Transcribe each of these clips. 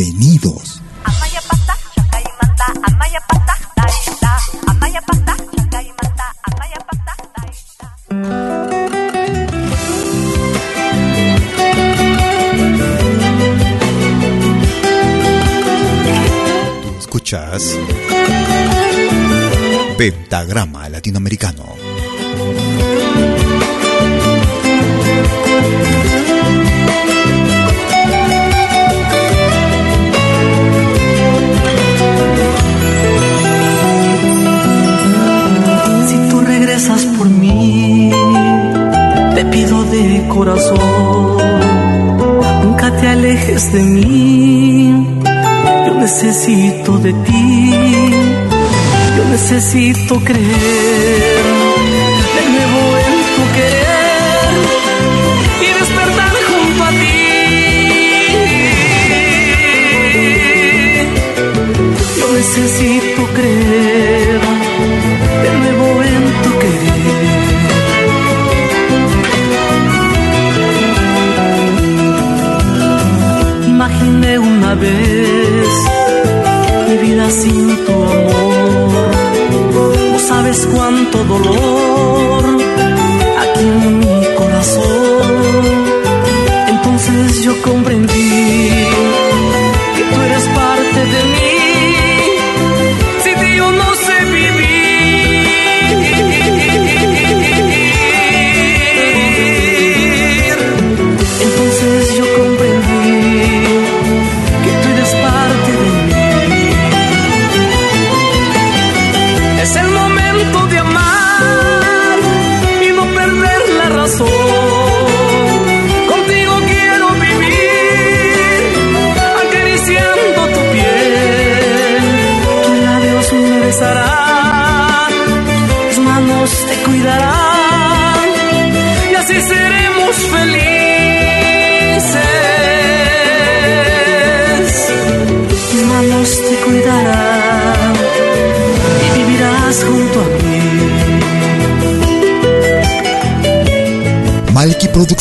Bienvenidos. escuchas Pentagrama Latinoamericano. Nunca te alejes de mí. Yo necesito de ti, yo necesito creer vez mi vida sin tu amor. No sabes cuánto dolor aquí en mi corazón. Entonces yo comprendí que tú eres parte de mí.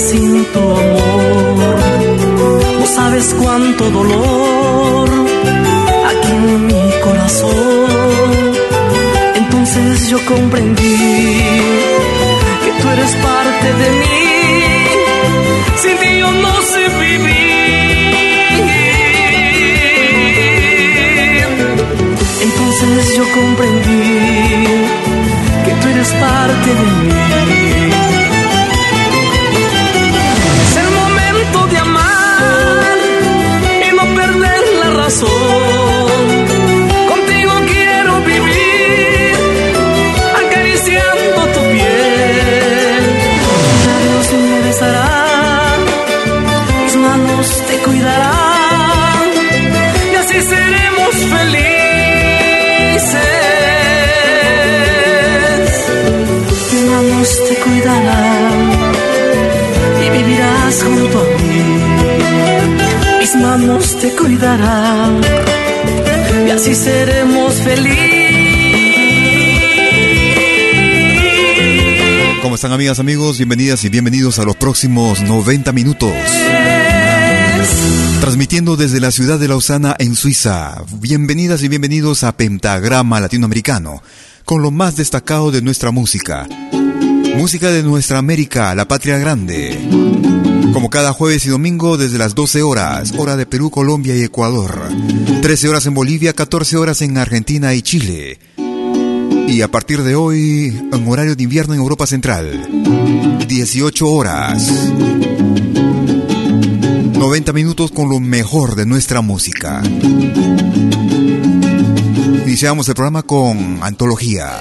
Sin tu amor. No sabes cuánto dolor aquí en mi corazón. Entonces yo comprendí que tú eres parte de mí. Sin ti yo no sé vivir. Entonces yo comprendí que tú eres parte de mí. Perder Te cuidará y así seremos felices. ¿Cómo están amigas, amigos? Bienvenidas y bienvenidos a los próximos 90 minutos. Transmitiendo desde la ciudad de Lausana en Suiza. Bienvenidas y bienvenidos a Pentagrama Latinoamericano, con lo más destacado de nuestra música. Música de nuestra América, la patria grande. Como cada jueves y domingo desde las 12 horas, hora de Perú, Colombia y Ecuador. 13 horas en Bolivia, 14 horas en Argentina y Chile. Y a partir de hoy, en horario de invierno en Europa Central, 18 horas. 90 minutos con lo mejor de nuestra música. Iniciamos el programa con Antología.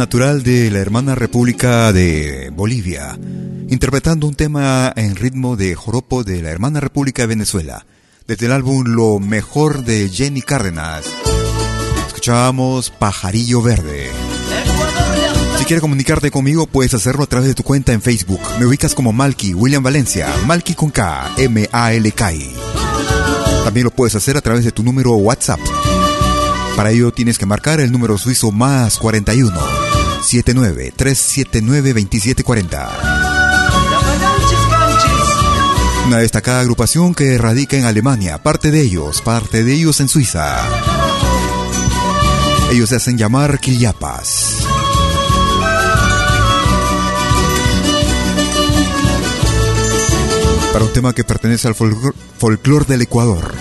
Natural de la hermana República de Bolivia, interpretando un tema en ritmo de joropo de la hermana República de Venezuela, desde el álbum Lo mejor de Jenny Cárdenas. Escuchábamos Pajarillo Verde. Si quieres comunicarte conmigo, puedes hacerlo a través de tu cuenta en Facebook. Me ubicas como Malky William Valencia, Malky con K, M-A-L-K. También lo puedes hacer a través de tu número WhatsApp. Para ello tienes que marcar el número suizo más 41 79-379-2740. Una destacada agrupación que radica en Alemania, parte de ellos, parte de ellos en Suiza. Ellos se hacen llamar Quillapas. Para un tema que pertenece al folclore del Ecuador.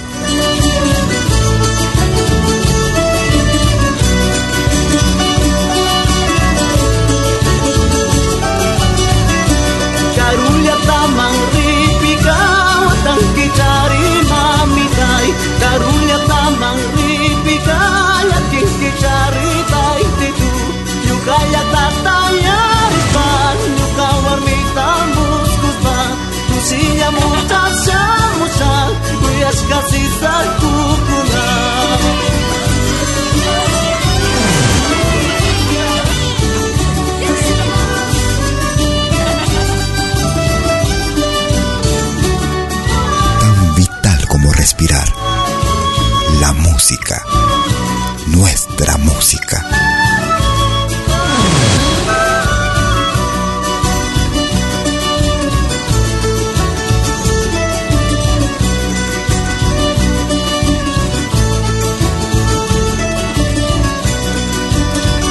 Nuestra música.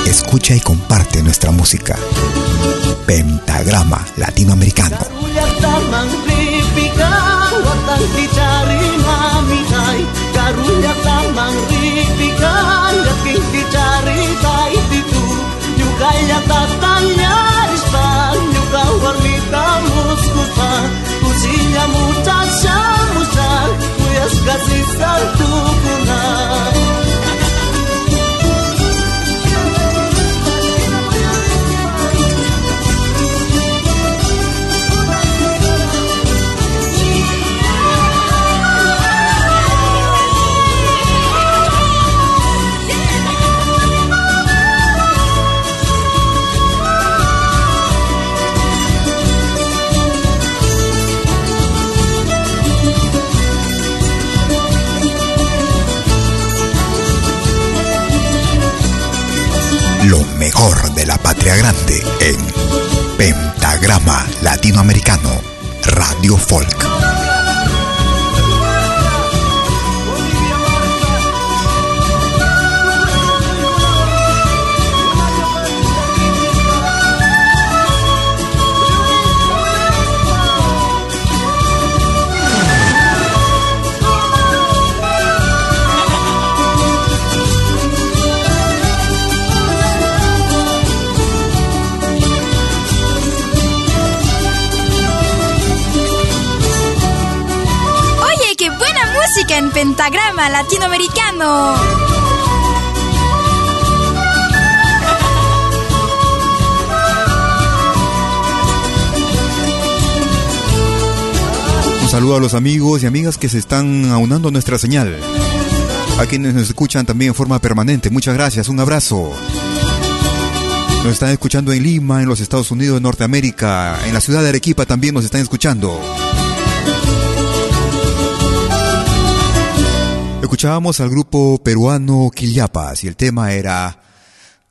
Escucha y comparte nuestra música. Pentagrama Latinoamericano. muchacha, muchacha, pues casi salto. Patria grande en Pentagrama Latinoamericano, Radio Folk. En pentagrama latinoamericano. Un saludo a los amigos y amigas que se están aunando a nuestra señal. A quienes nos escuchan también en forma permanente, muchas gracias, un abrazo. Nos están escuchando en Lima, en los Estados Unidos de Norteamérica, en la ciudad de Arequipa también nos están escuchando. Escuchábamos al grupo peruano Quillapas y el tema era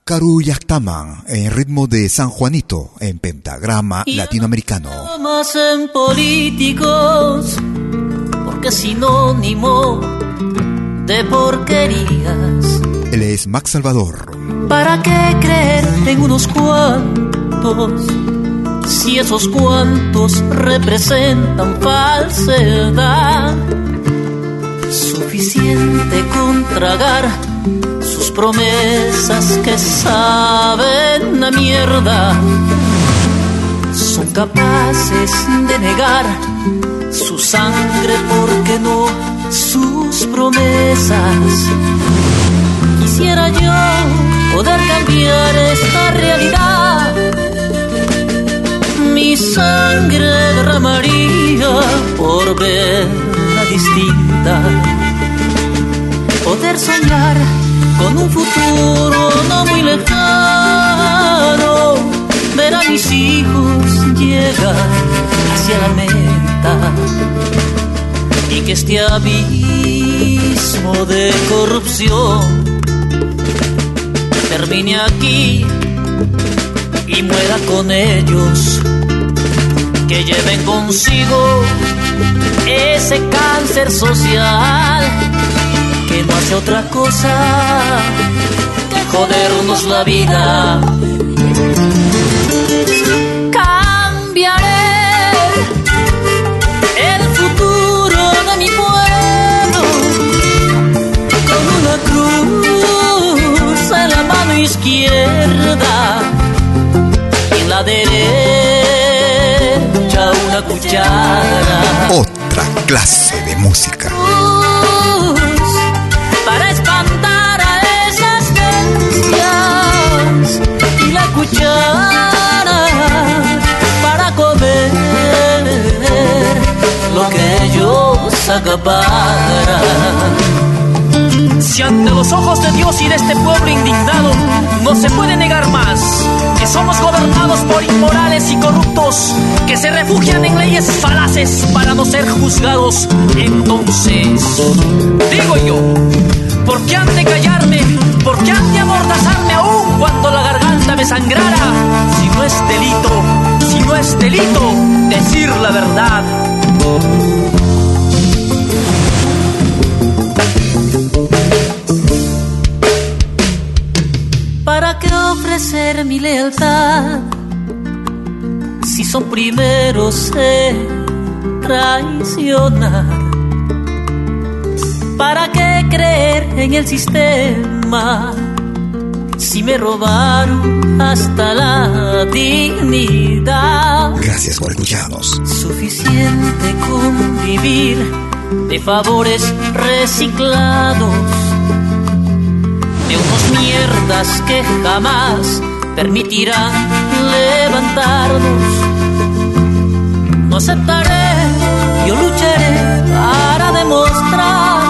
Caruyactaman en ritmo de San Juanito en pentagrama latinoamericano. Más en políticos, porque sinónimo de porquerías. Él es Max Salvador. ¿Para qué creer en unos cuantos? Si esos cuantos representan falsedad suficiente con tragar sus promesas que saben a mierda. Son capaces de negar su sangre porque no sus promesas. Quisiera yo poder cambiar esta realidad. Mi sangre derramaría por verla distinta poder soñar con un futuro no muy lejano, ver a mis hijos llegar hacia la meta y que este abismo de corrupción termine aquí y muera con ellos, que lleven consigo ese cáncer social que no hace otra cosa que jodernos la vida. Cambiaré el futuro de mi pueblo con una cruz en la mano izquierda y en la derecha una cuchara. Otra clase de música. Si ante los ojos de Dios y de este pueblo indignado no se puede negar más que somos gobernados por inmorales y corruptos que se refugian en leyes falaces para no ser juzgados, entonces digo yo, ¿por qué han de callarme? ¿Por qué han de amordazarme aún cuando la garganta me sangrara? Si no es delito, si no es delito decir la verdad. ¿Para qué ofrecer mi lealtad si son primeros en traicionar? ¿Para qué creer en el sistema si me robaron hasta la dignidad? Gracias por escucharnos. Suficiente con vivir de favores reciclados de unos mierdas que jamás permitirán levantarnos. No aceptaré, yo lucharé para demostrar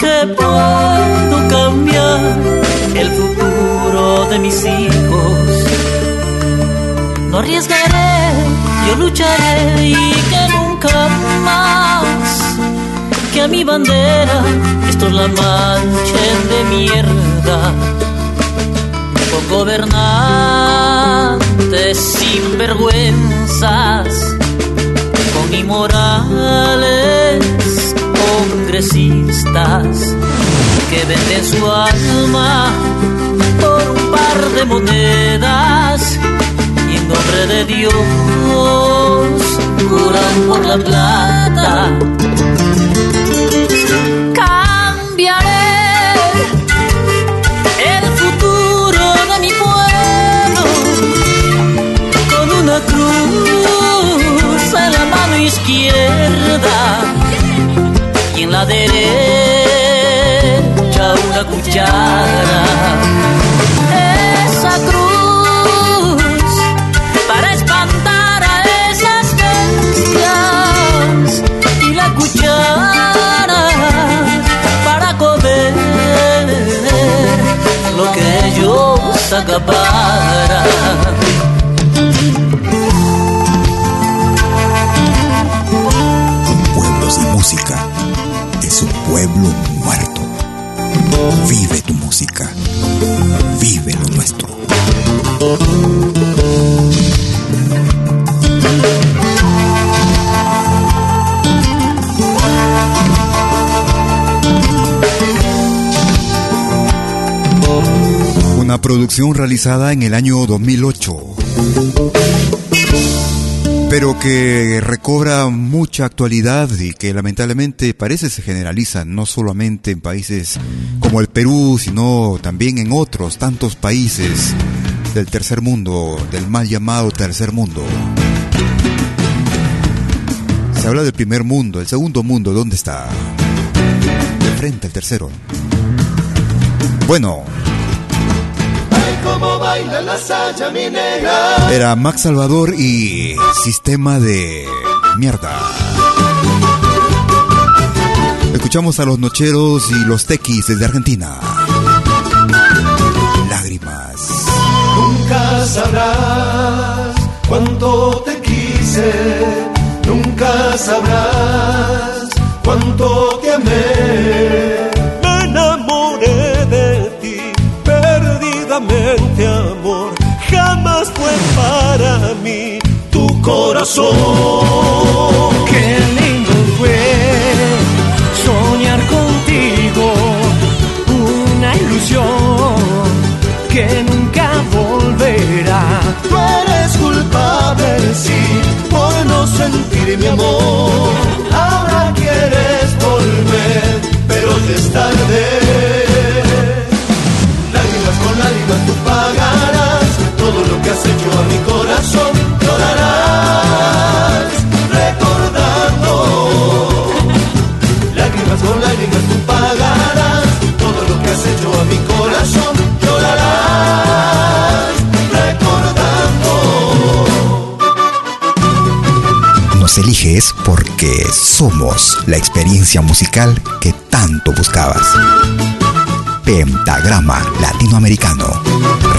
que puedo cambiar el futuro de mis hijos. No arriesgaré, yo lucharé y que nunca más que a mi bandera estos la manchen de mierda. Con gobernantes sin vergüenzas, con inmorales congresistas que venden su alma por un par de monedas y en nombre de Dios juran por la plata cambiaré el futuro de mi pueblo con una cruz en la mano izquierda y en la derecha una cuchara. Ellos Producción realizada en el año 2008, pero que recobra mucha actualidad y que lamentablemente parece se generaliza no solamente en países como el Perú, sino también en otros tantos países del tercer mundo, del mal llamado tercer mundo. Se habla del primer mundo, el segundo mundo, ¿dónde está? De frente al tercero. Bueno, Era Max Salvador y Sistema de Mierda. Escuchamos a los Nocheros y los Tequis desde Argentina. Lágrimas. Nunca sabrás cuánto te quise. Nunca sabrás cuánto te amé. Corazón. Qué lindo fue soñar contigo, una ilusión que nunca volverá. Tú eres culpable, sí, por no sentir mi amor. Ahora quieres volver, pero es tarde. Porque somos la experiencia musical que tanto buscabas. Pentagrama Latinoamericano,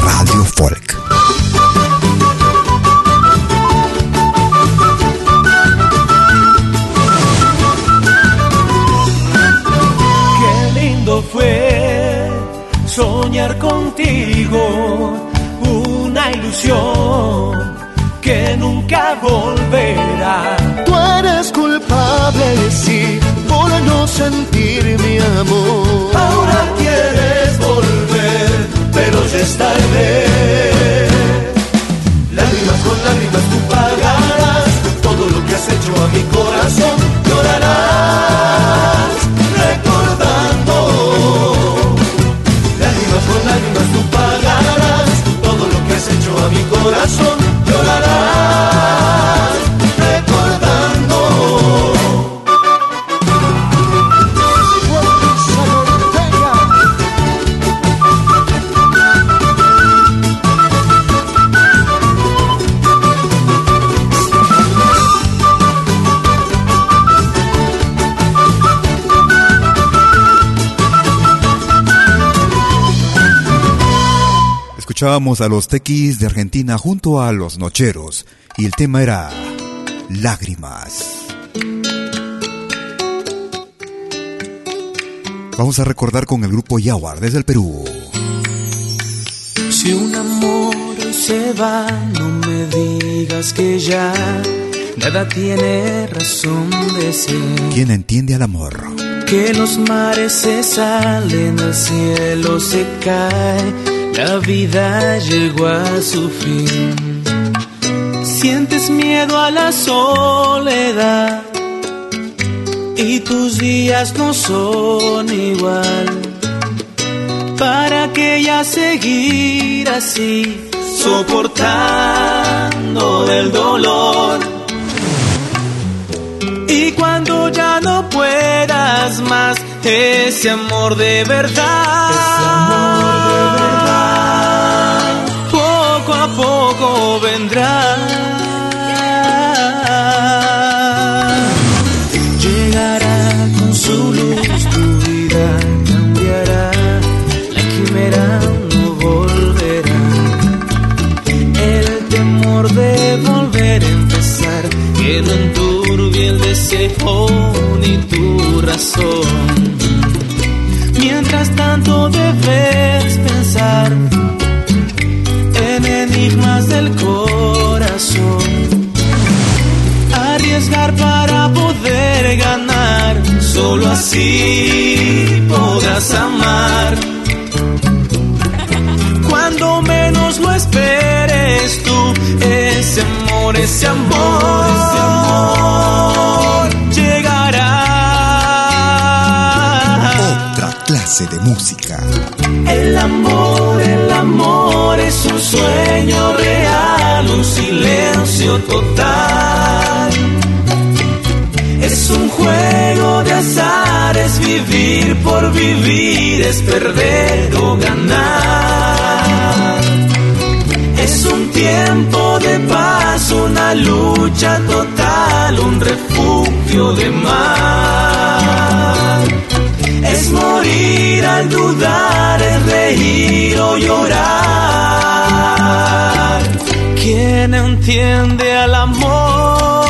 Radio Folk. Qué lindo fue soñar contigo, una ilusión que nunca volverá. Eres culpable, sí, por no sentir mi amor. Ahora quieres volver, pero ya es tarde. Escuchábamos a los tequis de Argentina junto a los nocheros y el tema era Lágrimas. Vamos a recordar con el grupo Yaguar desde el Perú. Si un amor se va, no me digas que ya nada tiene razón de ser. ¿Quién entiende al amor? Que los mares se salen, el cielo se cae, la vida llegó a su fin. Sientes miedo a la soledad y tus días no son igual. ¿Para que ya seguir así, soportando el dolor? Y cuando ya no puedas más, ese amor de verdad, Llegará con su luz, tu vida cambiará, la quimera no volverá. El temor de volver a empezar, que no enturbie el deseo ni tu razón. Mientras tanto debes pensar corazón. Arriesgar para poder ganar, solo así podrás amar. Cuando menos lo esperes tú, ese amor, ese amor, ese amor llegará. Otra clase de música. El amor, total. Es un juego de azar, es vivir por vivir, es perder o ganar. Es un tiempo de paz, una lucha total, un refugio de mar. Es morir al dudar, es reír o llorar. ¿Quién entiende al amor?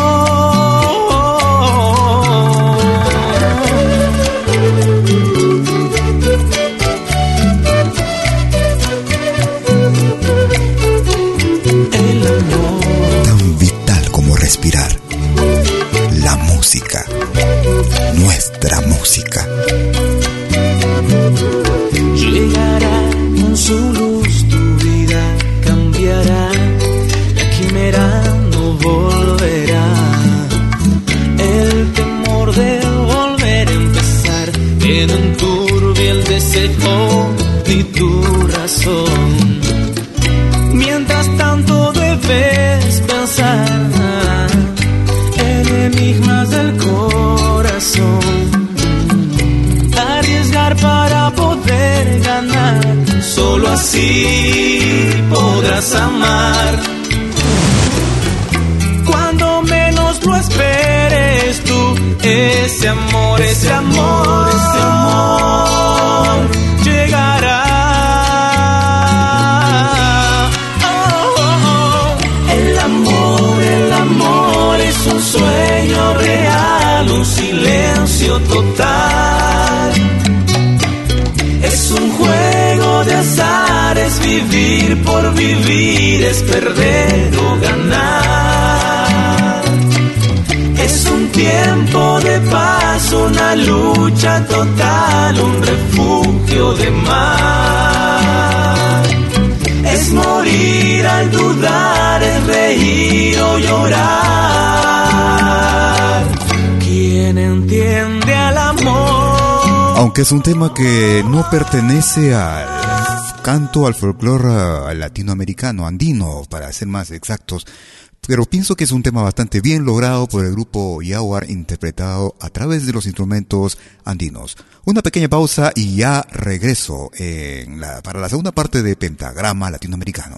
Podrás vivir es perder o ganar. Es un tiempo de paz, una lucha total, un refugio de mar. Es morir al dudar, es reír o llorar. ¿Quién entiende al amor? Aunque es un tema que no pertenece al canto al folclore latinoamericano, andino, para ser más exactos, pero pienso que es un tema bastante bien logrado por el grupo Yaguar interpretado a través de los instrumentos andinos. Una pequeña pausa y ya regreso para la segunda parte de Pentagrama Latinoamericano.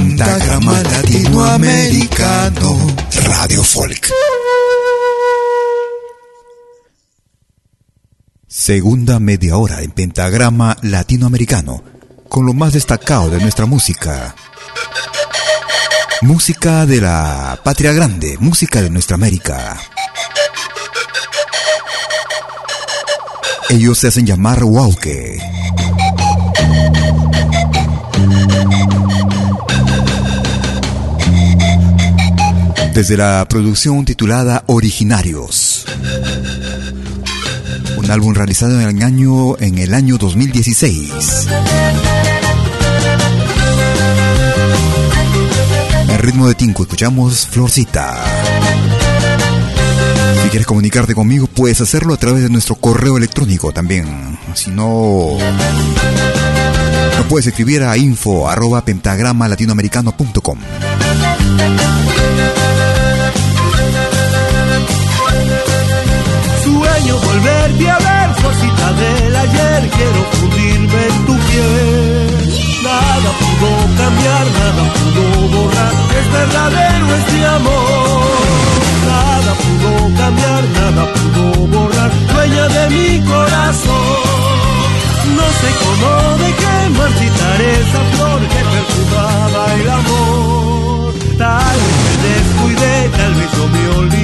Pentagrama Latinoamericano Radio Folk. Segunda media hora en Pentagrama Latinoamericano, con lo más destacado de nuestra música. Música de la patria grande, música de nuestra América. Ellos se hacen llamar Wauke. Desde la producción titulada Originarios. Un álbum realizado en el año, en el año 2016. En ritmo de Tinco escuchamos Florcita. Si quieres comunicarte conmigo, puedes hacerlo a través de nuestro correo electrónico también. Si no, no puedes escribir a info arroba pentagrama latinoamericano.com. volverte a ver, cosita del ayer, quiero fundirme en tu piel. Nada pudo cambiar, nada pudo borrar, es verdadero este amor. Nada pudo cambiar, nada pudo borrar, dueña de mi corazón. No sé cómo dejé marchitar esa flor que perfumaba el amor. Tal vez me descuidé, tal vez no me olvidé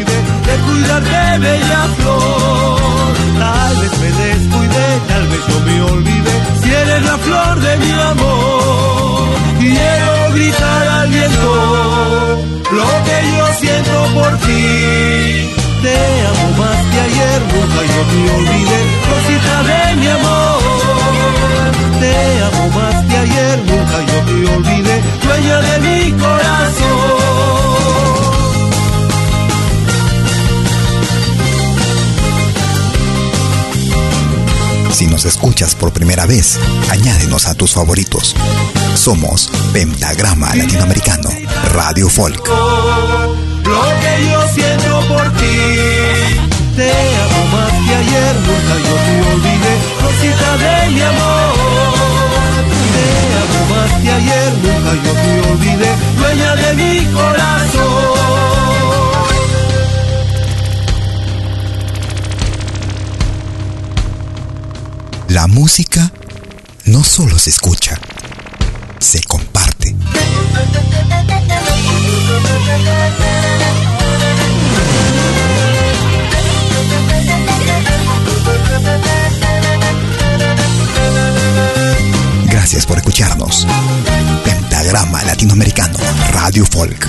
de cuidarte, bella flor. Tal vez me descuidé, tal vez no me olvidé si eres la flor de mi amor. Quiero gritar al viento lo que yo siento por ti. Te amo más que ayer, nunca yo te olvidé, cosita de mi amor. Te amo más que ayer, nunca yo te olvidé, dueña de mi corazón. Nos escuchas por primera vez, añádenos a tus favoritos. Somos Pentagrama Latinoamericano Radio Folk. Lo que yo siento por ti. Te amo más que ayer, nunca yo te olvidé, cosita de mi amor. Te amo más que ayer, nunca yo te olvidé, dueña de mi corazón. La música no solo se escucha, se comparte. Gracias por escucharnos. Pentagrama Latinoamericano Radio Folk.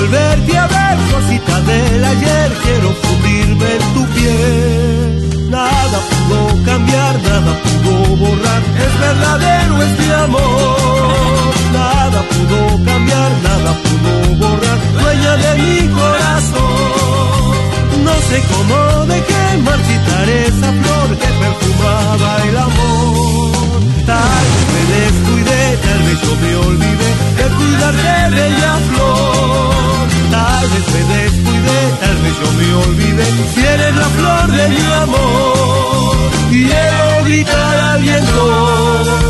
Volverte a ver, cosita del ayer, quiero fundirme en tu piel. Nada pudo cambiar, nada pudo borrar, es verdadero este amor. Nada pudo cambiar, nada pudo borrar, dueña de mi corazón. No sé cómo dejé marchitar esa flor que perfumaba el amor. Tal vez tal vez yo me olvidé de cuidarte, bella flor. Tal vez me descuidé, tal vez yo me olvidé si eres la flor de mi amor. Quiero gritar al viento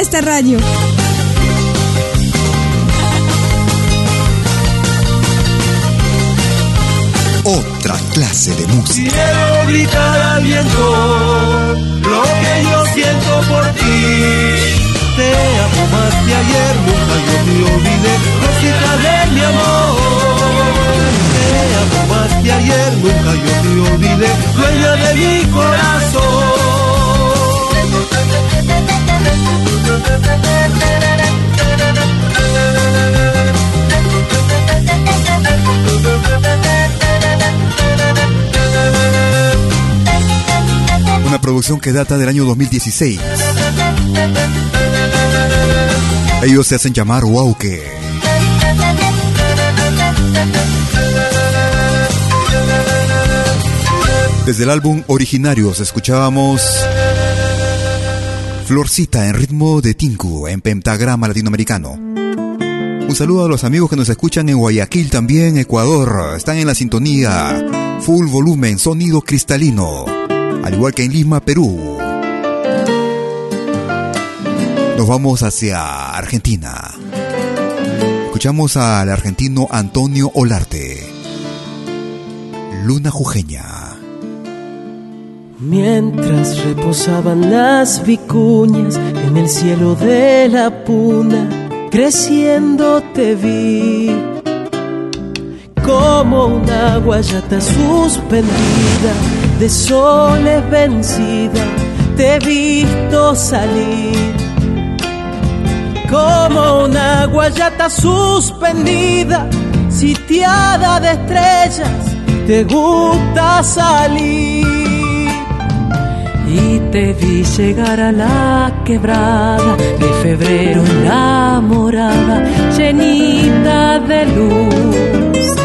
esta radio. Otra clase de música. Quiero gritar al viento lo que yo siento por ti. Te amo más que ayer, nunca yo te olvidé, rosita de mi amor. Te amo más que ayer, nunca yo te olvidé, dueña de mi corazón. Una producción que data del año 2016. Ellos se hacen llamar Wauke. Desde el álbum Originarios escuchábamos Florcita en ritmo de Tinku en pentagrama latinoamericano. Un saludo a los amigos que nos escuchan en Guayaquil también, Ecuador. Están en la sintonía. Full volumen, sonido cristalino. Al igual que en Lima, Perú. Nos vamos hacia Argentina. Escuchamos al argentino Antonio Olarte. Luna Jujeña. Mientras reposaban las vicuñas en el cielo de la puna, creciendo te vi. Como una guayata suspendida de soles vencida, te he visto salir. Como una guayata suspendida, sitiada de estrellas, te gusta salir te vi llegar a la quebrada de febrero enamorada, llenita de luz.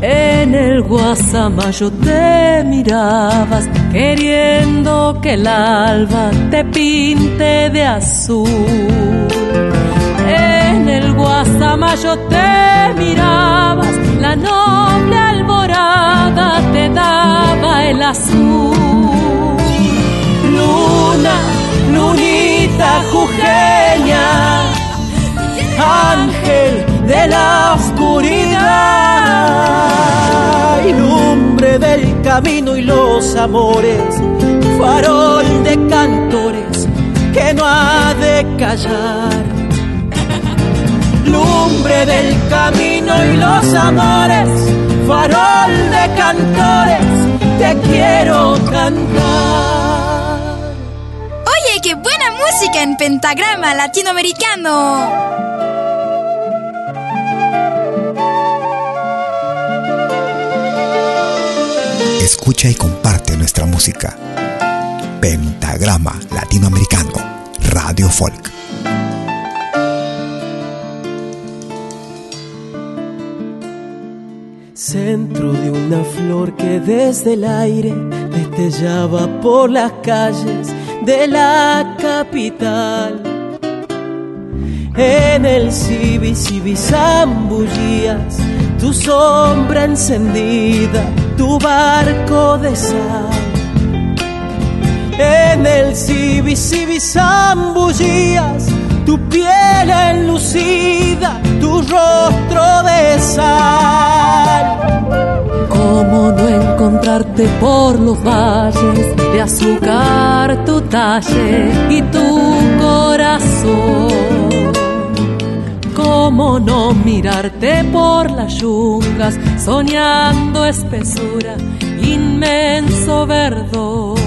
En el guasamayo te mirabas, queriendo que el alba te pinte de azul. En el guasamayo te mirabas, la noble alborada te daba el azul lunita jujeña, ángel de la oscuridad, lumbre del camino y los amores, farol de cantores que no ha de callar. Lumbre del camino y los amores, farol de cantores, te quiero cantar música en pentagrama latinoamericano. Escucha y comparte nuestra música. Pentagrama Latinoamericano, Radio Folk. Centro de una flor que desde el aire destellaba por las calles de la capital. En el Cibi zambullías tu sombra encendida, tu barco de sal. En el Cibi Cibi zambullías tu piel enlucida, tu rostro de sal ¿Cómo no encontrarte por los valles de azúcar tu talle y tu corazón? ¿Cómo no mirarte por las yungas soñando espesura, inmenso verdor?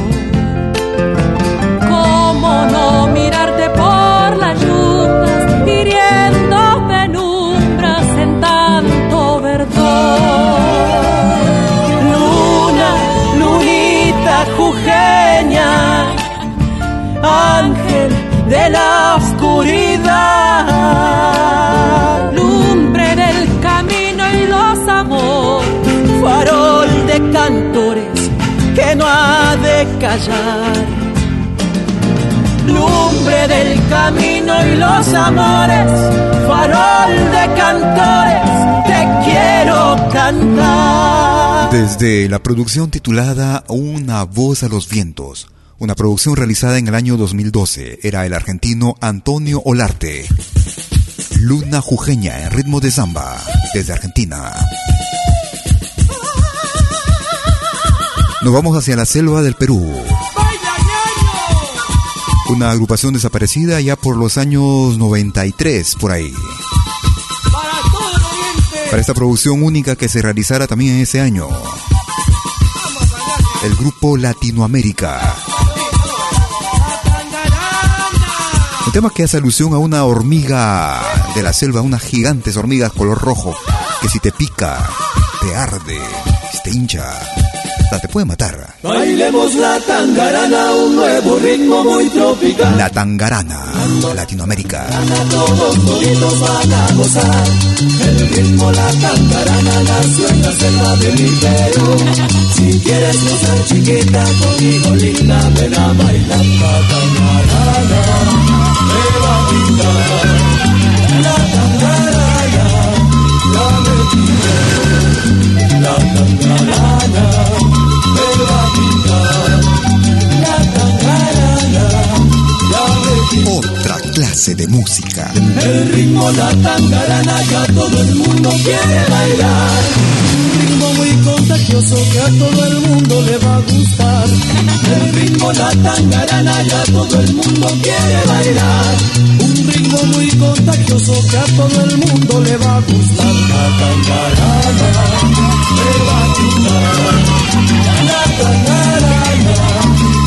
¿Cómo no mirarte por las la oscuridad, lumbre del camino y los amores, farol de cantores que no ha de callar. Lumbre del camino y los amores, farol de cantores, te quiero cantar. Desde la producción titulada Una voz a los vientos, una producción realizada en el año 2012. Era el argentino Antonio Olarte. Luna Jujeña en ritmo de samba, desde Argentina. Nos vamos hacia la selva del Perú. Una agrupación desaparecida ya por los años 93, por ahí. Para esta producción única que se realizara también ese año. El grupo Latinoamérica. Tema que hace alusión a una hormiga de la selva, unas gigantes hormigas color rojo, que si te pica, te arde, te hincha te puede matar. Bailemos la tangarana, un nuevo ritmo muy tropical. La tangarana, Latinoamérica. Todos van a gozar. El ritmo, la tangarana, nació en la selva de mi Perú. Si quieres gozar chiquita, conmigo linda, ven a bailar la tangarana. Me va a pintar la tangarana, la me la tangarana. Clase de música. El ritmo la tangarana ya todo el mundo quiere bailar. Un ritmo muy contagioso que a todo el mundo le va a gustar. El ritmo la tangarana ya todo el mundo quiere bailar. Un ritmo muy contagioso que a todo el mundo le va a gustar. La tangarana le va a gustar. La tangarana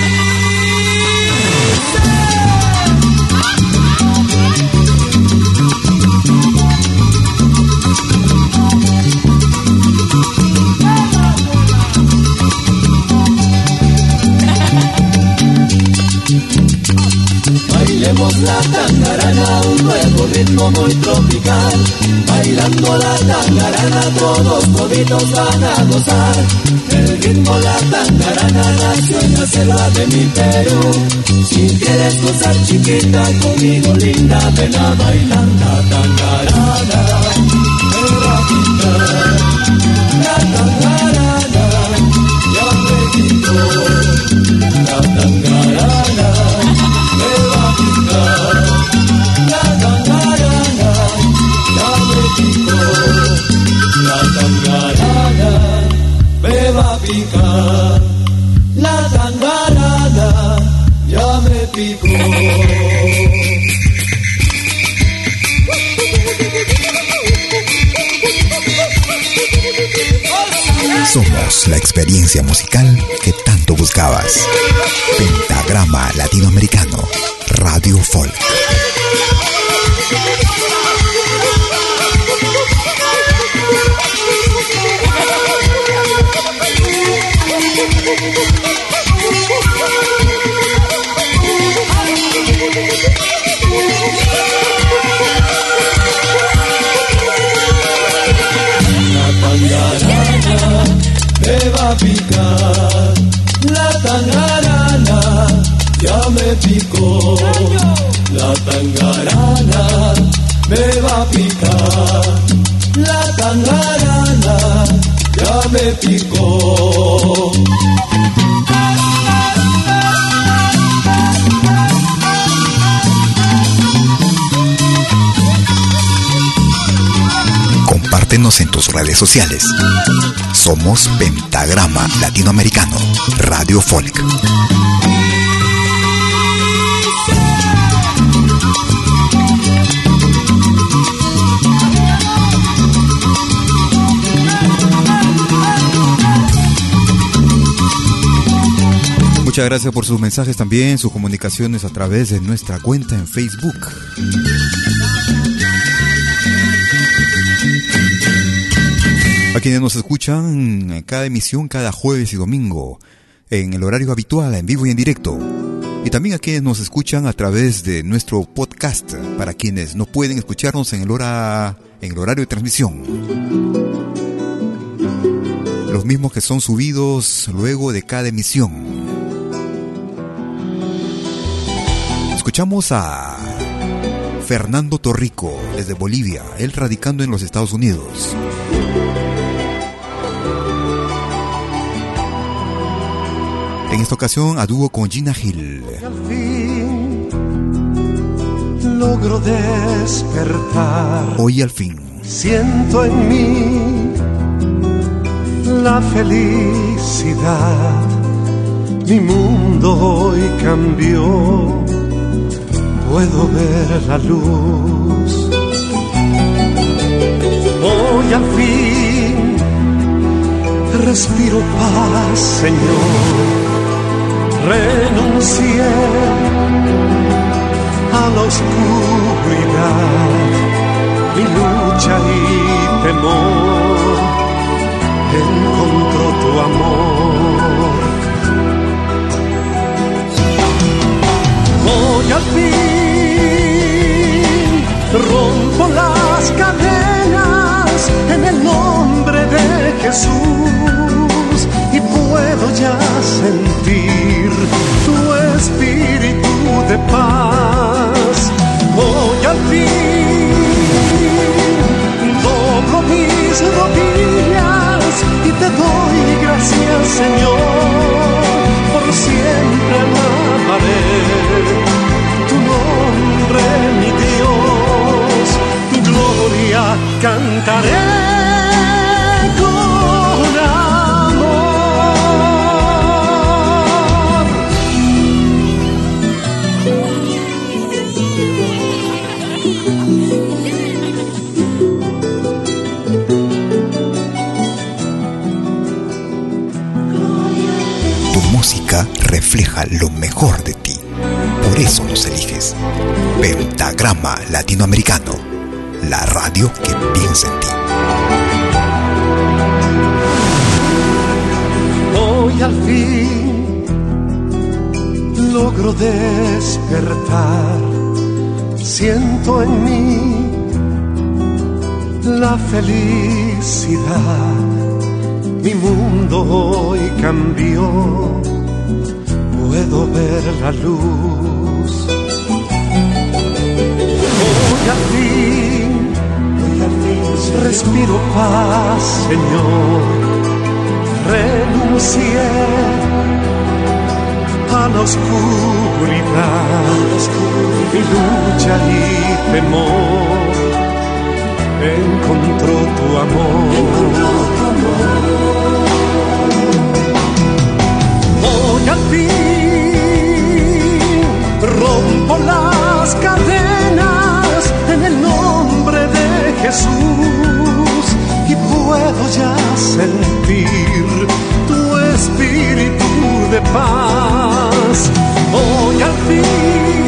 Un nuevo ritmo muy tropical. Bailando la tangarana, todos toditos van a gozar. El ritmo la tangarana nació en la selva de mi Perú. Si quieres gozar chiquita conmigo linda, ven a bailar la tangarana. La tangarana, ya me quitó. La tangarana. Me va a picar. La ya me picó. Somos la experiencia musical que tanto buscabas. Pentagrama Latinoamericano Radio Folk. Compártenos en tus redes sociales. Somos Pentagrama Latinoamericano Radio Folk. Muchas gracias por sus mensajes también, sus comunicaciones a través de nuestra cuenta en Facebook. A quienes nos escuchan cada emisión, cada jueves y domingo, en el horario habitual, en vivo y en directo. Y también a quienes nos escuchan a través de nuestro podcast, para quienes no pueden escucharnos en el, hora, en el horario de transmisión. Los mismos que son subidos luego de cada emisión. Escuchamos a Fernando Torrico desde Bolivia, él radicando en los Estados Unidos. En esta ocasión a dúo con Gina Hill. Al fin logro despertar. Hoy al fin. Siento en mí la felicidad. Mi mundo hoy cambió. Puedo ver la luz. Hoy al fin respiro paz, Señor renuncié a la oscuridad, mi lucha y temor encontró tu amor. Rompo las cadenas en el nombre de Jesús y puedo ya sentir tu espíritu de paz. Lo mejor de ti. Por eso nos eliges. Pentagrama Latinoamericano. La radio que piensa en ti. Hoy al fin logro despertar. Siento en mí la felicidad. Mi mundo hoy cambió. Ver la luz. Hoy al fin, hoy al fin respiro paz, Señor renuncié a la oscuridad, mi lucha y temor encontró tu amor. Hoy al fin rompo las cadenas en el nombre de Jesús y puedo ya sentir tu espíritu de paz. Hoy al fin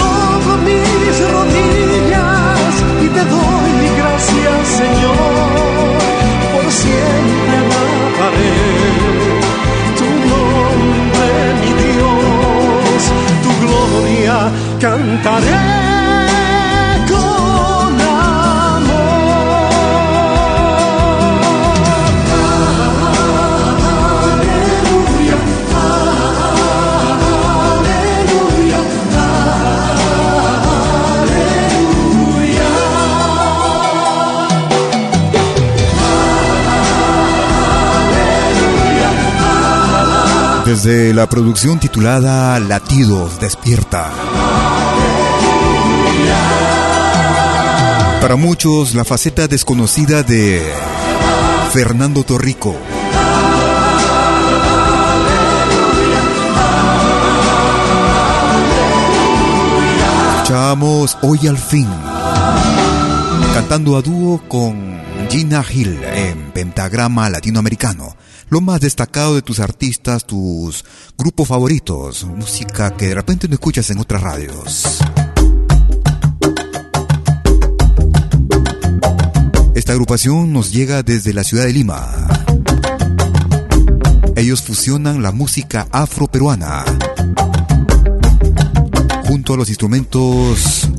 doblo mis rodillas y te doy gracias, Señor. Por siempre alabaré cantaré. Desde la producción titulada Latidos Despierta. Para muchos, la faceta desconocida de Fernando Torrico. Escuchamos hoy al fin, cantando a dúo con Gina Hill en Pentagrama Latinoamericano. Lo más destacado de tus artistas, tus grupos favoritos, música que de repente no escuchas en otras radios. Esta agrupación nos llega desde la ciudad de Lima. Ellos fusionan la música afroperuana junto a los instrumentos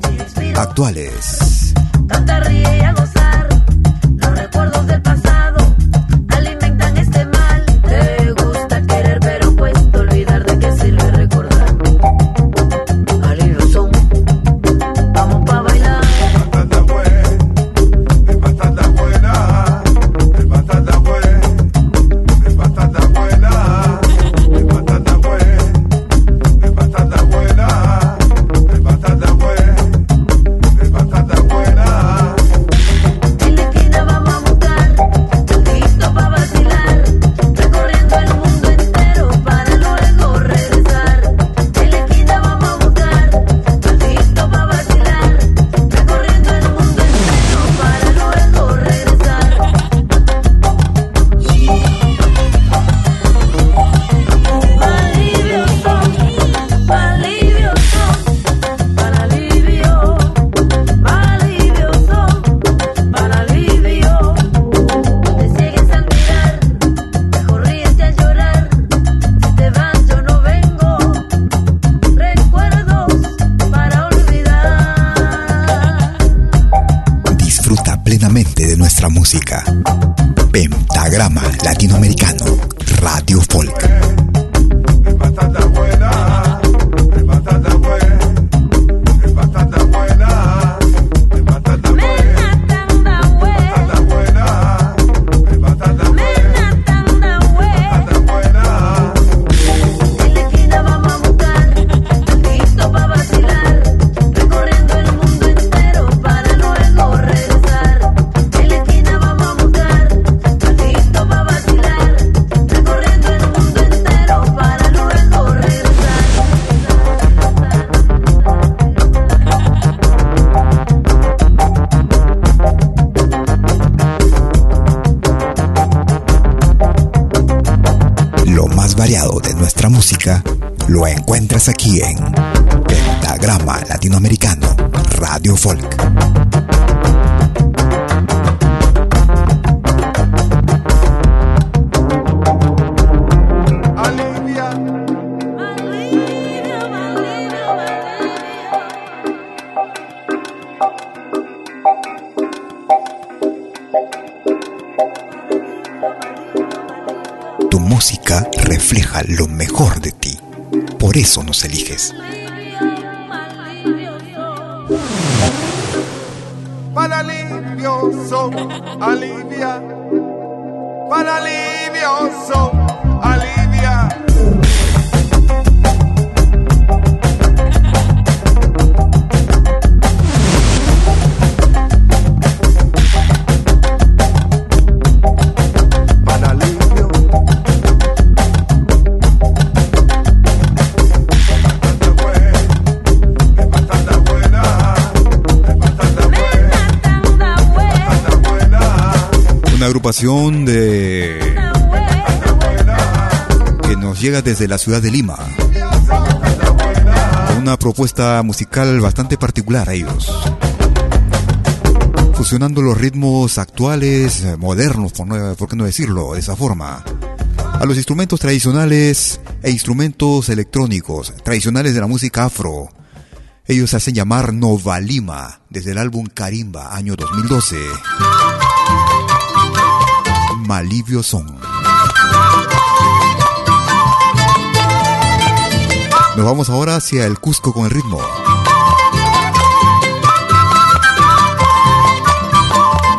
actuales. latinoamericano. Aquí en Pentagrama Latinoamericano, Radio Folk. Lo mejor de ti. Por eso nos eliges. Para alivio son alivia. Para alivio son de que nos llega desde la ciudad de Lima. una propuesta musical bastante particular a ellos. Fusionando los ritmos actuales, modernos, por, qué no decirlo de esa forma, a los instrumentos tradicionales e instrumentos electrónicos tradicionales de la música afro. Ellos se hacen llamar Nova Lima desde el álbum Karimba, año 2012. Malivio Son. Nos vamos ahora hacia el Cusco con el ritmo.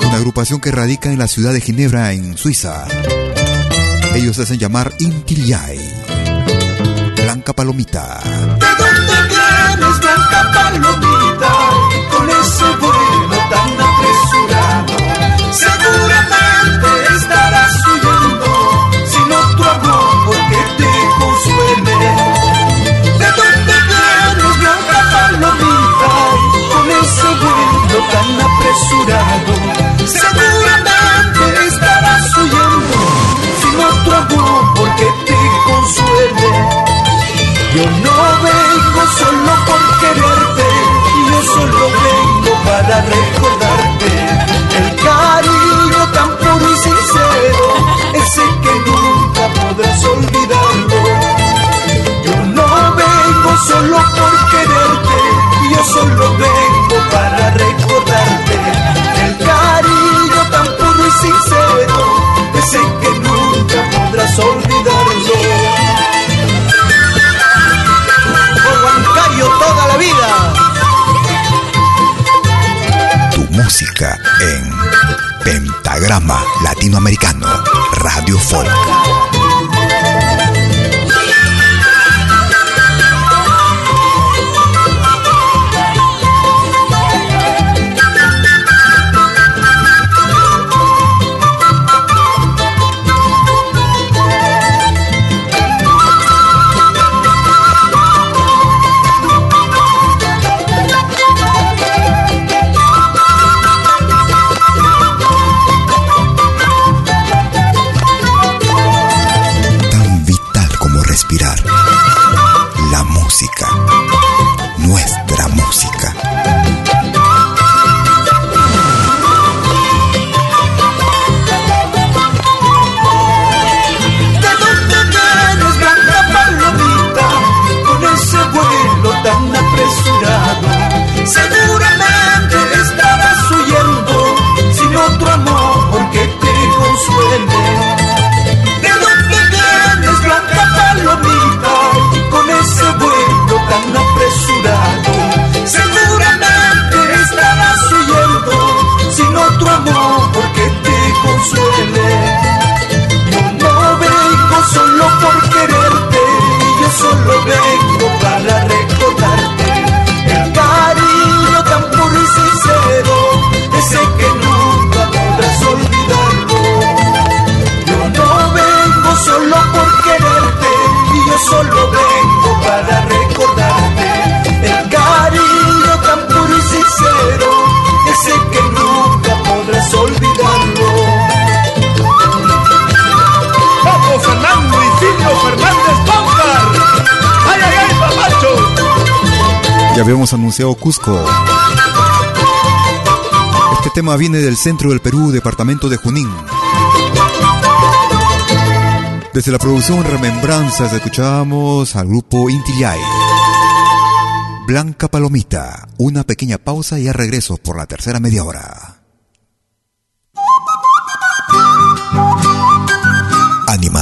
Una agrupación que radica en la ciudad de Ginebra, en Suiza. Ellos hacen llamar Intiliay. Blanca Palomita. ¿De dónde vienes, Blanca Palomita? estás olvidando. Yo no vengo solo por quererte, yo solo vengo para recordarte el cariño tan puro y sincero que sé que nunca podrás olvidarlo. Por bancario toda la vida. Tu música en Pentagrama Latinoamericano, Radio Folk. Anunciado Cusco. Este tema viene del centro del Perú, departamento de Junín. Desde la producción Remembranzas escuchábamos al grupo Intillay. Blanca Palomita, una pequeña pausa y a regreso por la tercera media hora.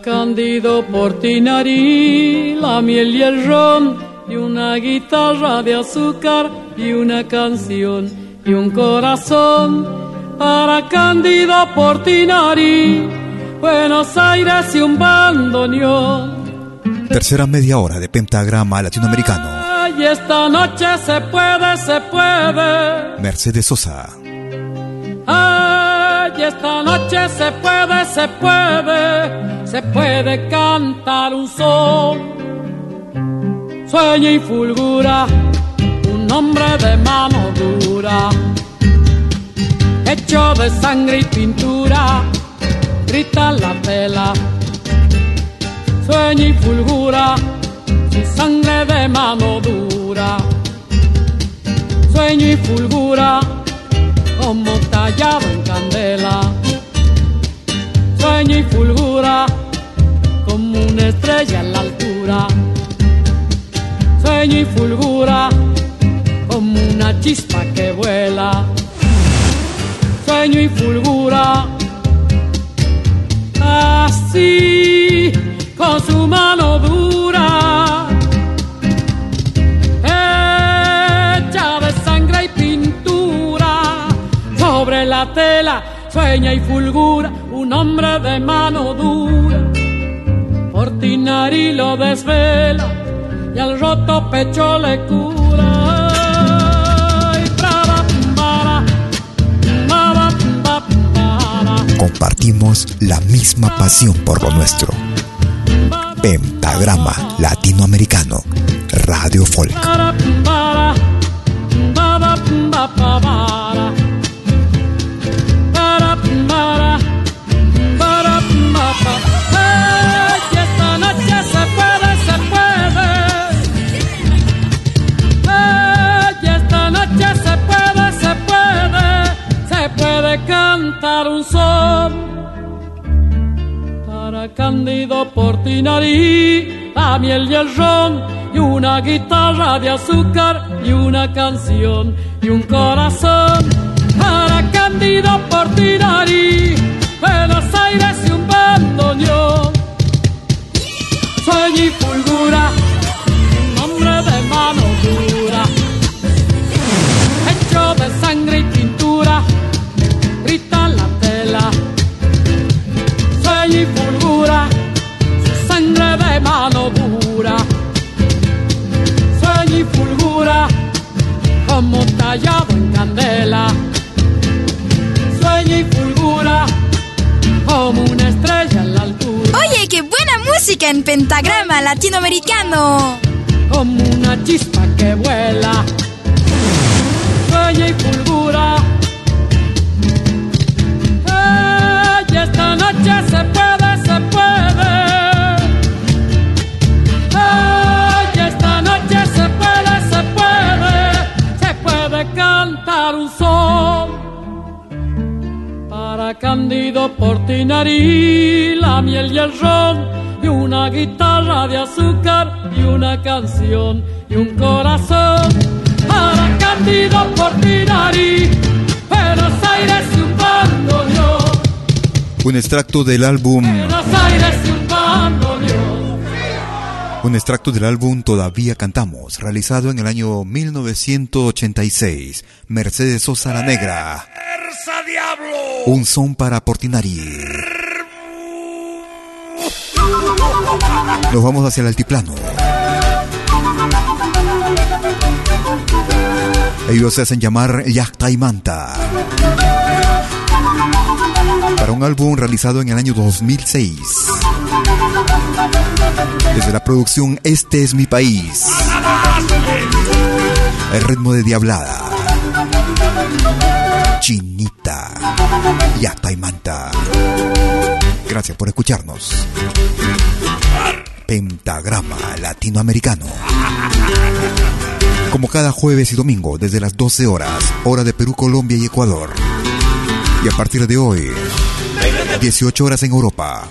Cándido Portinari, la miel y el ron, y una guitarra de azúcar, y una canción, y un corazón. Para Cándido Portinari, Buenos Aires y un bandoneón. Tercera media hora de Pentagrama Latinoamericano. Y esta noche se puede, se puede. Mercedes Sosa. Ay, esta noche se puede, se puede, se puede cantar un sol. Sueña y fulgura un hombre de mano dura, hecho de sangre y pintura, grita la tela. Sueña y fulgura su sangre de mano dura. Sueño y fulgura como tallado en candela. Sueño y fulgura como una estrella en la altura. Sueño y fulgura como una chispa que vuela. Sueño y fulgura así con su mano dura. Tela sueña y fulgura un hombre de mano dura. Portinari lo desvela y al roto pecho le cura. Compartimos la misma pasión por lo nuestro. Pentagrama Latinoamericano Radio Folk. Para Cándido Portinari, la miel y el ron, y una guitarra de azúcar, y una canción, y un corazón. Para Cándido Portinari, Buenos Aires y un bandoneón. Sueño y fulgura, música en pentagrama latinoamericano. Como una chispa que vuela, sueña y fulgura. Y esta noche se puede, se puede. Ay, esta noche se puede, se puede. Se puede cantar un sol. Para Candido Portinari, la miel y el ron y una guitarra de azúcar y una canción y un corazón para Candido Portinari, Buenos Aires y un bandoneón. Un extracto del álbum. Buenos Aires y un bandoneón. Un extracto del álbum Todavía Cantamos, realizado en el año 1986. Mercedes Sosa la Negra. Un son para Portinari. Nos vamos hacia el altiplano. Ellos se hacen llamar Yachta y Manta. Para un álbum realizado en el año 2006. Desde la producción Este es mi país. El ritmo de Diablada. Chinita. Yachta. Gracias por escucharnos. Pentagrama Latinoamericano. Como cada jueves y domingo desde las 12 horas, hora de Perú, Colombia y Ecuador. Y a partir de hoy, 18 horas en Europa.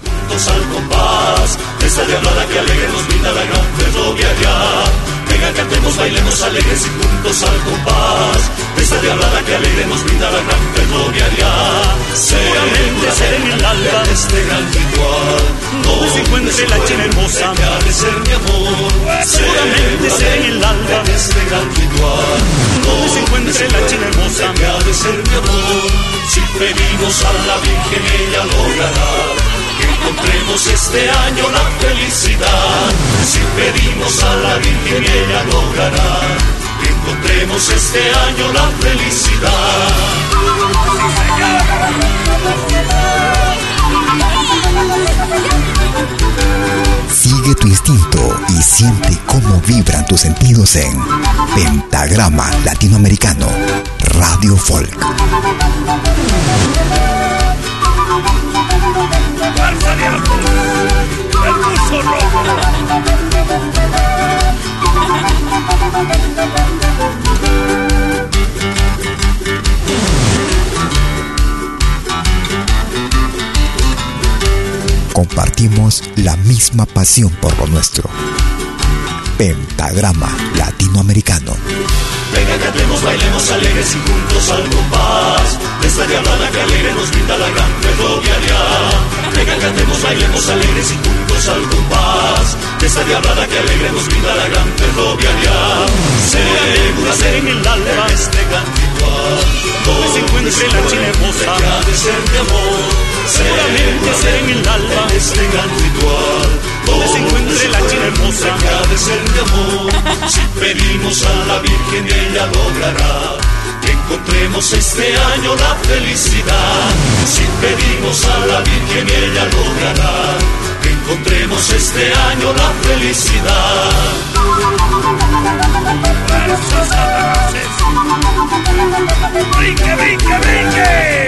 Venga, cantemos, bailemos alegres y juntos al compás. Esa diablada que alegre nos brinda la gran ferroviaria. Seguramente ser en el alba de este gran ritual. Donde se encuentre la china hermosa. De ser mi amor. Seguramente ser en el alba de este gran ritual. Donde se encuentre la china hermosa. De ser mi amor. Si pedimos a la Virgen, ella logrará que encontremos este año la felicidad. Si pedimos a la Virgen ella logrará encontremos este año la felicidad. Sigue tu instinto y siente cómo vibran tus sentidos en Pentagrama Latinoamericano, Radio Folk. El buzo rojo. Compartimos la misma pasión por lo nuestro. Pentagrama Latinoamericano. Venga, cantemos, bailemos alegres y juntos al compás. De esta diablada que alegre nos brinda la gran ferroviaria. Venga, cantemos, bailemos alegres y juntos al compás. De esta diablada que alegre nos brinda la gran ferroviaria. Segura ser en el alma este gran ritual. Donde se encuentre la ha de ser mi amor. Seguramente ser en el alma este gran ritual. Donde se encuentre la china. Que de ser mi amor. Si pedimos a la Virgen ella logrará encontremos este año la felicidad. Si pedimos a la Virgen ella logrará encontremos este año la felicidad. ¡Brinque, brinque, brinque!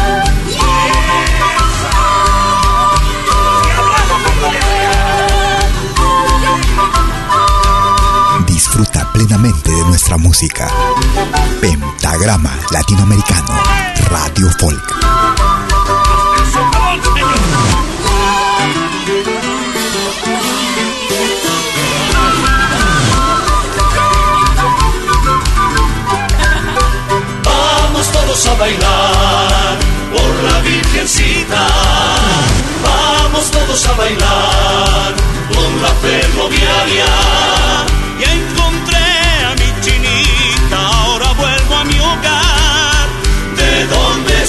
Disfruta plenamente de nuestra música. Pentagrama Latinoamericano, Radio Folk. Vamos todos a bailar por la Virgencita. Vamos todos a bailar por la ferroviaria.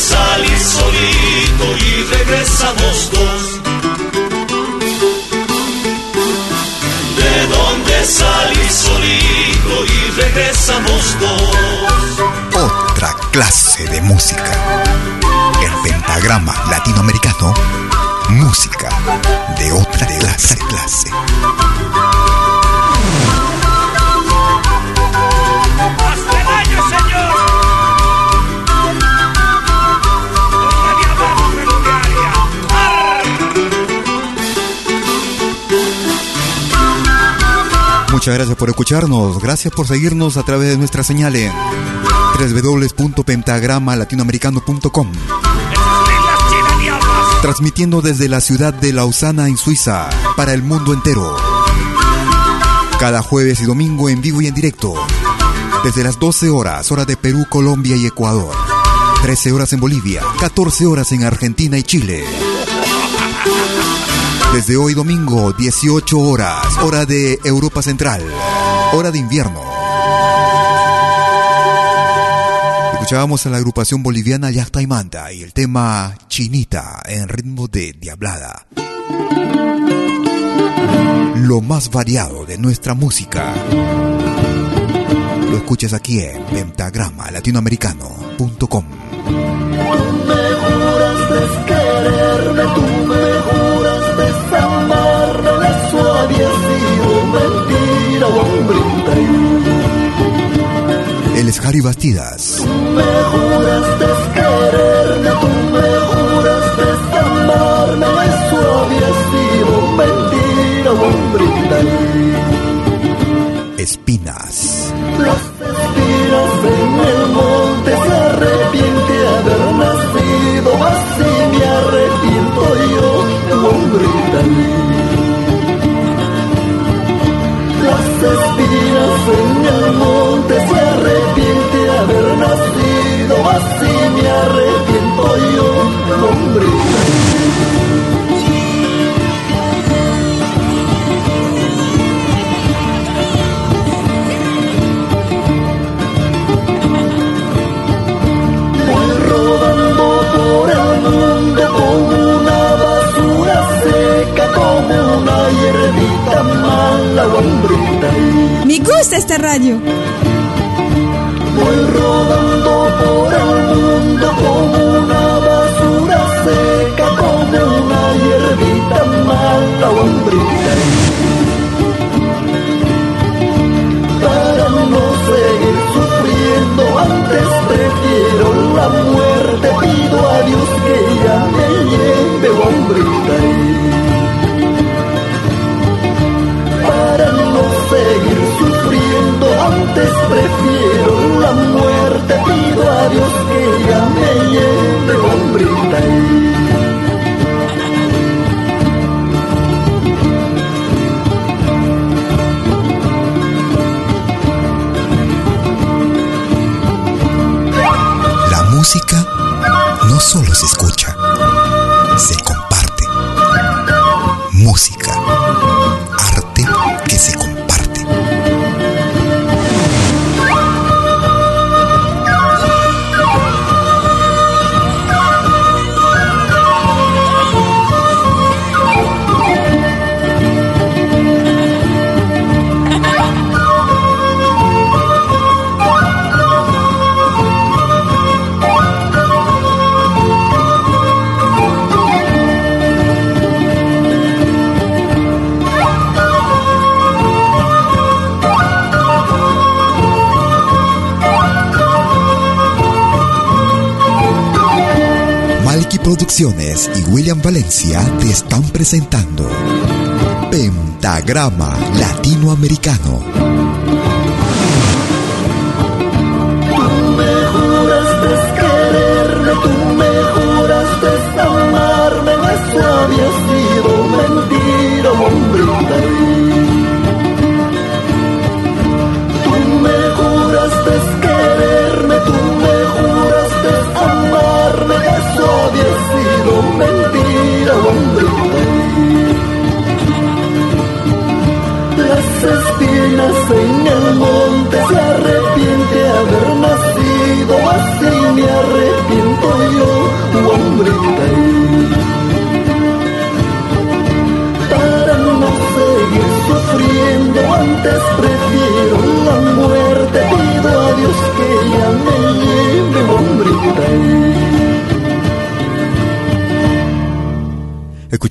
salir solito y regresamos dos. ¿De dónde salir solito y regresamos dos? Otra clase de música. El pentagrama latinoamericano, música de otra clase. clase. Muchas gracias por escucharnos, gracias por seguirnos a través de nuestra señal en www.pentagramalatinoamericano.com Transmitiendo desde la ciudad de Lausana en Suiza para el mundo entero. Cada jueves y domingo en vivo y en directo. Desde las 12 horas, hora de Perú, Colombia y Ecuador. 13 horas en Bolivia, 14 horas en Argentina y Chile. Desde hoy domingo, 18 horas, hora de Europa Central, hora de invierno. Escuchábamos a la agrupación boliviana Yacta y Manta y el tema Chinita en ritmo de Diablada. Lo más variado de nuestra música. Lo escuchas aquí en pentagrama latinoamericano.com. Él es Harry Bastidas. Tú me juraste quererme, tú me juraste amarme, eso había sido mentira, hombrita. Espinas. Así me arrepiento yo, hombre.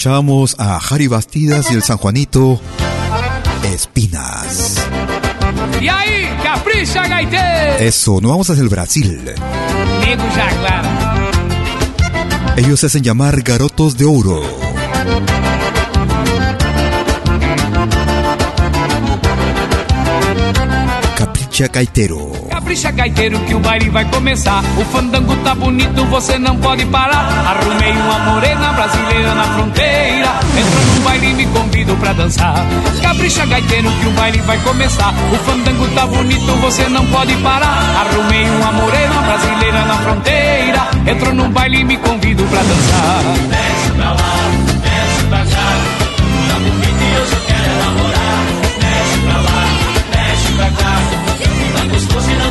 Escuchábamos a Harry Bastidas y el San Juanito Espinas. Y ahí, capricha, gaité. Eso, no vamos hacia el Brasil. Ellos se hacen llamar Garotos de Oro. Capricha Caetero. Capricha gaiteiro que o baile vai começar. O fandango tá bonito, você não pode parar. Arrumei uma morena brasileira na fronteira. Entra no baile e me convido pra dançar. Capricha gaiteiro que o baile vai começar. O fandango tá bonito, você não pode parar. Arrumei uma morena brasileira na fronteira. Entro no baile e me convido pra dançar. Desce pra lá, desce pra cá. Tá bonito e eu já quero namorar. Desce pra lá, desce pra cá. Tá gostoso e não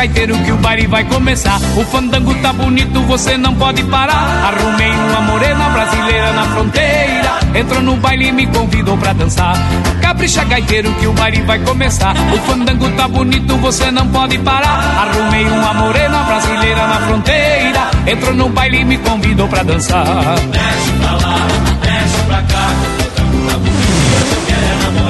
Gaiteiro que o baile vai começar. O fandango tá bonito, você não pode parar. Arrumei uma morena brasileira na fronteira. Entrou no baile e me convidou pra dançar. Capricha gaiteiro que o baile vai começar. O fandango tá bonito, você não pode parar. Arrumei uma morena brasileira na fronteira. Entrou no baile e me convidou pra dançar. Desce pra lá, desce pra cá. Tá bonito, eu quero namorar.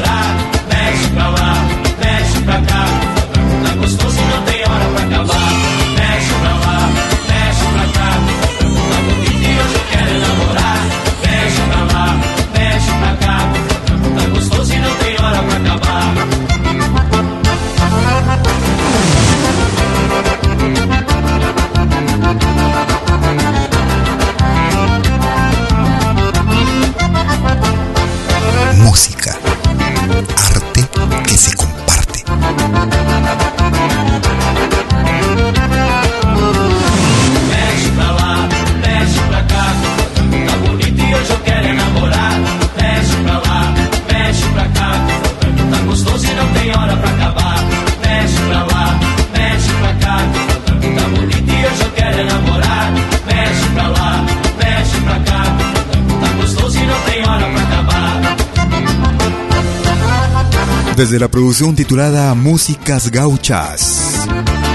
Desde la producción titulada Músicas Gauchas,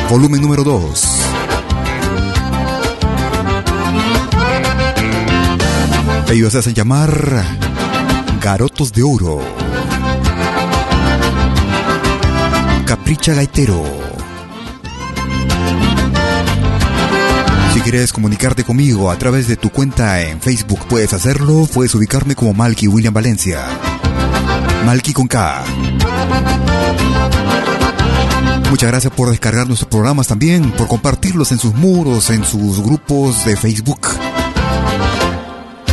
volumen número 2. Ellos se hacen llamar Garotos de Oro. Capricha Gaitero. Si quieres comunicarte conmigo a través de tu cuenta en Facebook, puedes hacerlo. Puedes ubicarme como Malky William Valencia. Malky con K. Muchas gracias por descargar nuestros programas también, por compartirlos en sus muros, en sus grupos de Facebook.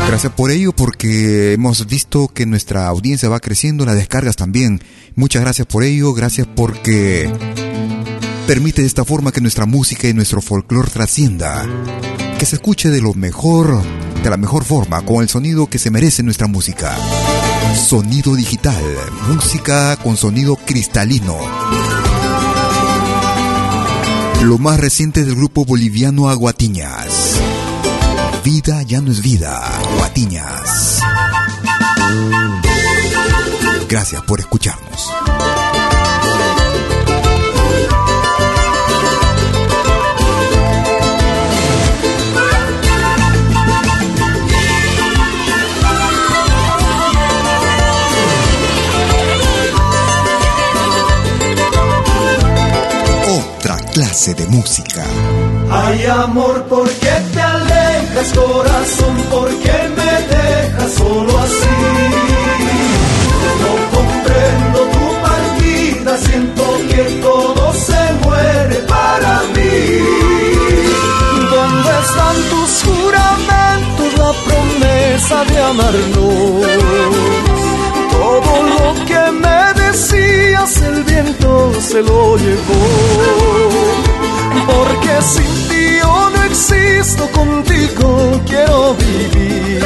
Gracias por ello porque hemos visto que nuestra audiencia va creciendo, las descargas también. Muchas gracias por ello, gracias porque permite de esta forma que nuestra música y nuestro folclore trascienda, que se escuche de lo mejor, de la mejor forma, con el sonido que se merece nuestra música. Sonido digital, música con sonido cristalino. Lo más reciente del grupo boliviano Aguatiñas. Vida ya no es vida, Aguatiñas. Gracias por escucharnos. Clase de música. Ay amor, ¿por qué te alejas corazón? ¿Por qué me dejas solo así? No comprendo tu partida, siento que todo se muere para mí. ¿Dónde están tus juramentos, la promesa de amarnos? Todo lo que me decías, el viento se lo llevó porque sin ti yo no existo, contigo quiero vivir.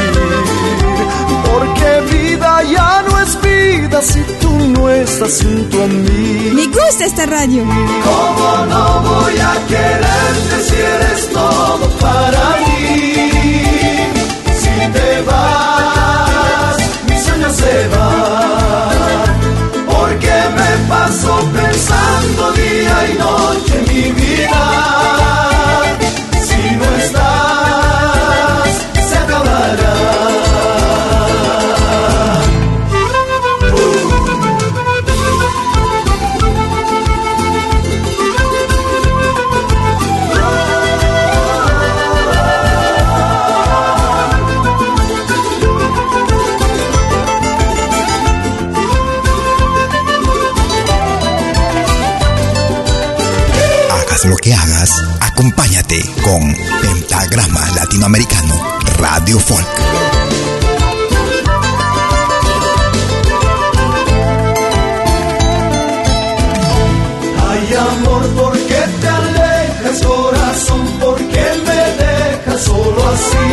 Porque vida ya no es vida si tú no estás junto a mí. Me gusta esta radio. ¿Cómo no voy a quererte si eres todo para mí? Si te vas, mi sueño se va. Porque me paso pensando día y noche mi vida. Lo que hagas, acompáñate con Pentagrama Latinoamericano Radio Folk. Amor, ¿por qué te alejas, corazón? ¿Por qué me dejas solo así?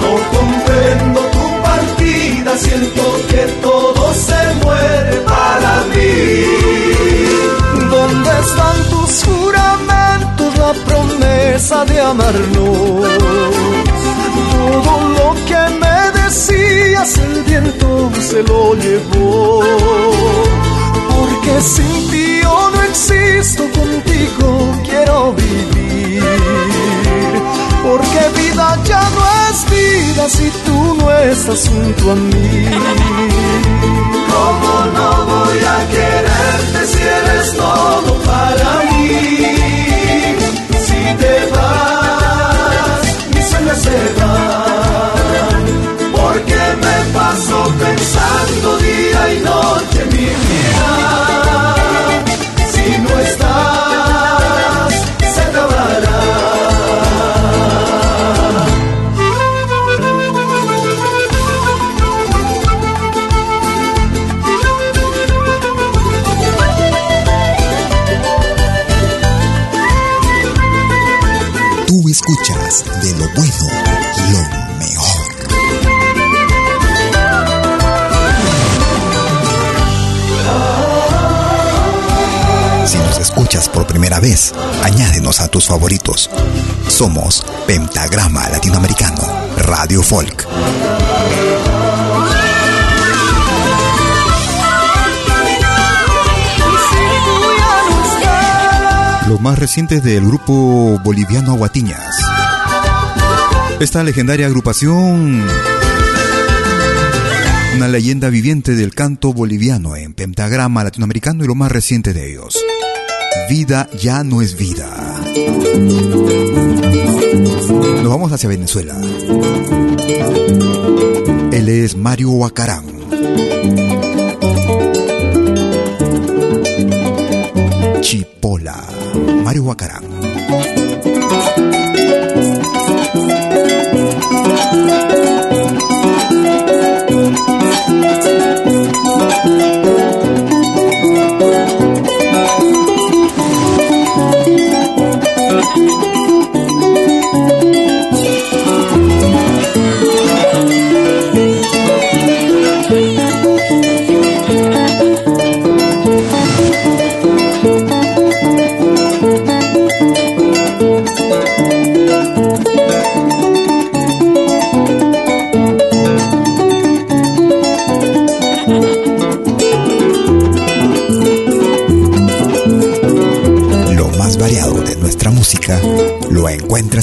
No comprendo tu partida, siento tus juramentos, la promesa de amarnos? Todo lo que me decías, el viento se lo llevó. Porque sin ti yo no existo, contigo quiero vivir. Porque vida ya no es vida si tú no estás junto a mí. ¿Cómo no voy a quererte si eres todo para mí? Día y primera vez, añádenos a tus favoritos. Somos Pentagrama Latinoamericano, Radio Folk. Los más recientes del grupo boliviano Aguatiñas. Esta legendaria agrupación, una leyenda viviente del canto boliviano en pentagrama latinoamericano y lo más reciente de ellos. Vida ya no es vida. Nos vamos hacia Venezuela. Él es Mario Huacarán. Chipola. Mario Huacarán.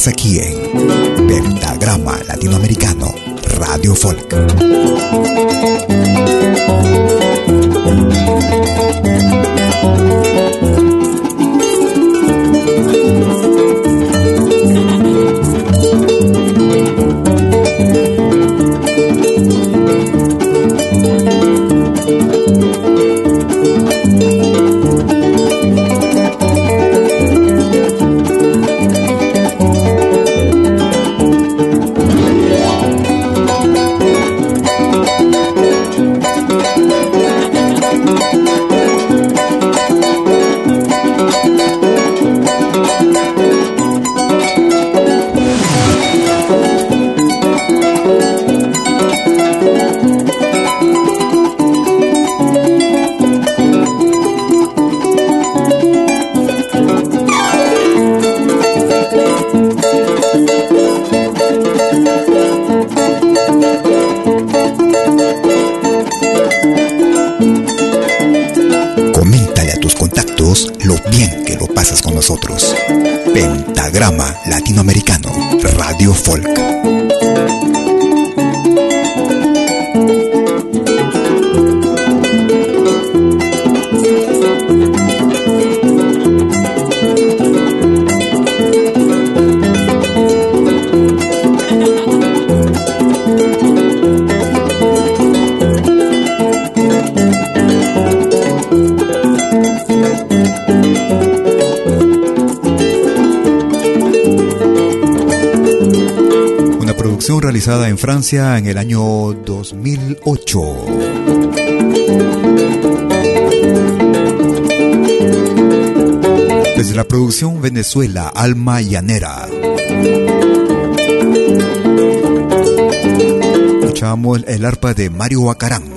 Aquí en Pentagrama Latinoamericano Radio Folk. Francia en el año 2008. Desde la producción Venezuela Alma Llanera. Escuchamos el arpa de Mario Acarán.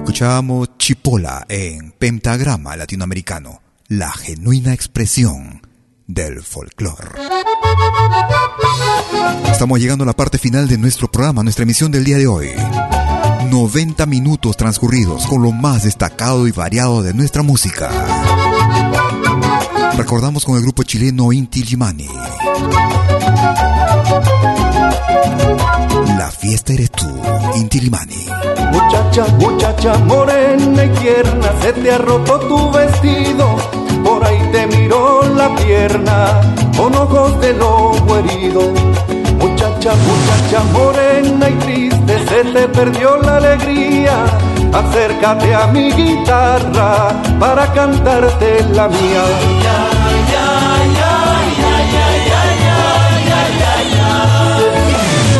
Escuchamos Chipola en pentagrama latinoamericano, la genuina expresión del folclore. Estamos llegando a la parte final de nuestro programa, nuestra emisión del día de hoy. 90 minutos transcurridos con lo más destacado y variado de nuestra música. Recordamos con el grupo chileno Inti Limani. La fiesta eres tú, Inti Limani. Muchacha, muchacha morena y tierna, se te ha roto tu vestido por ahí te miró la pierna con ojos de lobo herido. Muchacha, muchacha morena y triste, se te perdió la alegría. Acércate a mi guitarra para cantarte la mía.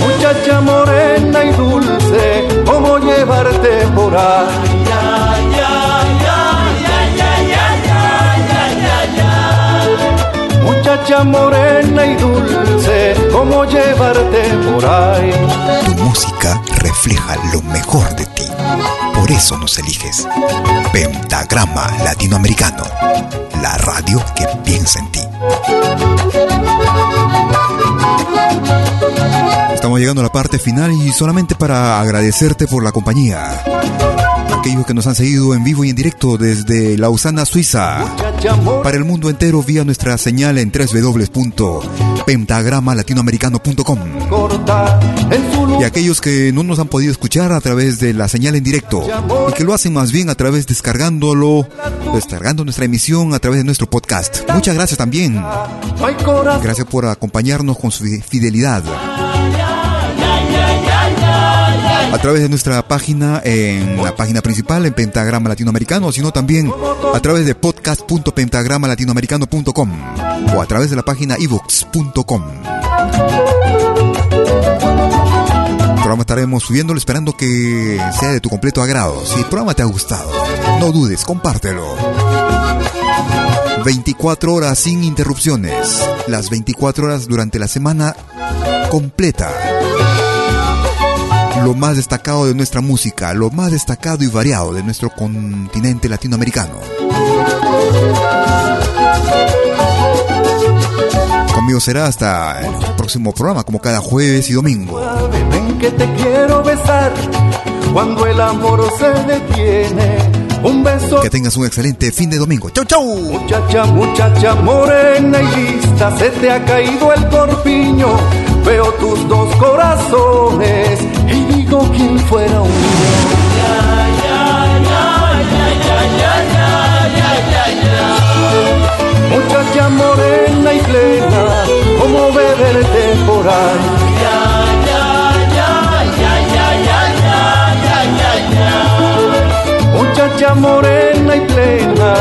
Muchacha morena y dulce, ¿cómo llevarte por ahí? Muchacha morena y dulce, cómo llevarte por ahí. Tu música refleja lo mejor de ti, por eso nos eliges. Pentagrama Latinoamericano, la radio que piensa en ti. Estamos llegando a la parte final y solamente para agradecerte por la compañía aquellos que nos han seguido en vivo y en directo desde Lausana, Suiza, para el mundo entero vía nuestra señal en www.pentagramalatinoamericano.com. Y aquellos que no nos han podido escuchar a través de la señal en directo y que lo hacen más bien a través descargándolo, descargando nuestra emisión a través de nuestro podcast. Muchas gracias también. Gracias por acompañarnos con su fidelidad a través de nuestra página, en la página principal, en Pentagrama Latinoamericano, sino también a través de podcast.pentagramalatinoamericano.com o a través de la página ebooks.com. Programa estaremos subiéndolo esperando que sea de tu completo agrado. Si el programa te ha gustado, no dudes, compártelo. 24 horas sin interrupciones. Las 24 horas durante la semana completa lo más destacado de nuestra música, lo más destacado y variado de nuestro continente latinoamericano. Conmigo será hasta el próximo programa, como cada jueves y domingo. Ven que te quiero besar cuando el amor se detiene. Un beso. Que tengas un excelente fin de domingo. Chau, chau. Muchacha, muchacha morena y lista, se te ha caído el corpiño. Veo tus dos corazones y digo quién fuera uno. Muchacha morena y plena, como beber temporal. Muchacha morena y plena,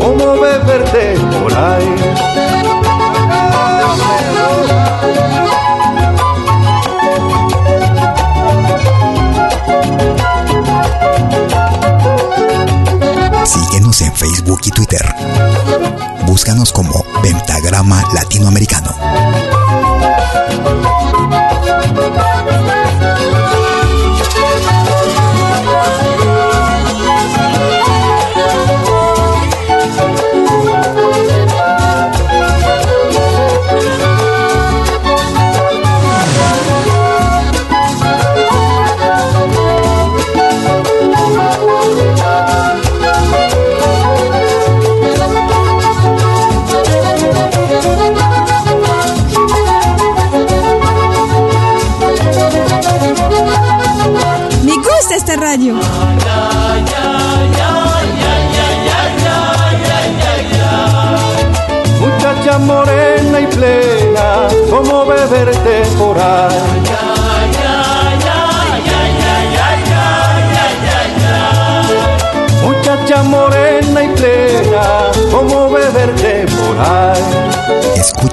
como beber temporal. Síguenos en Facebook y Twitter. Búscanos como Pentagrama Latinoamericano.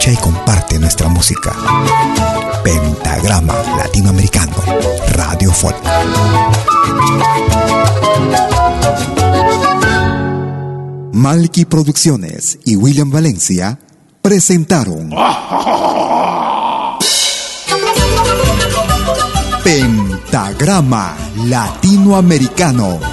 Y comparte nuestra música. Pentagrama Latinoamericano, Radio Folk. Malky Producciones y William Valencia presentaron Pentagrama Latinoamericano.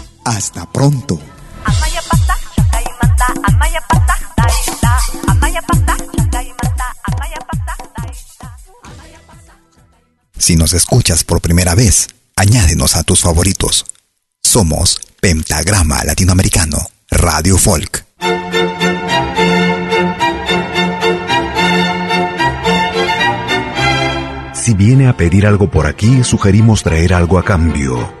Pronto. Si nos escuchas por primera vez, añádenos a tus favoritos. Somos Pentagrama Latinoamericano, Radio Folk. Si viene a pedir algo por aquí, sugerimos traer algo a cambio.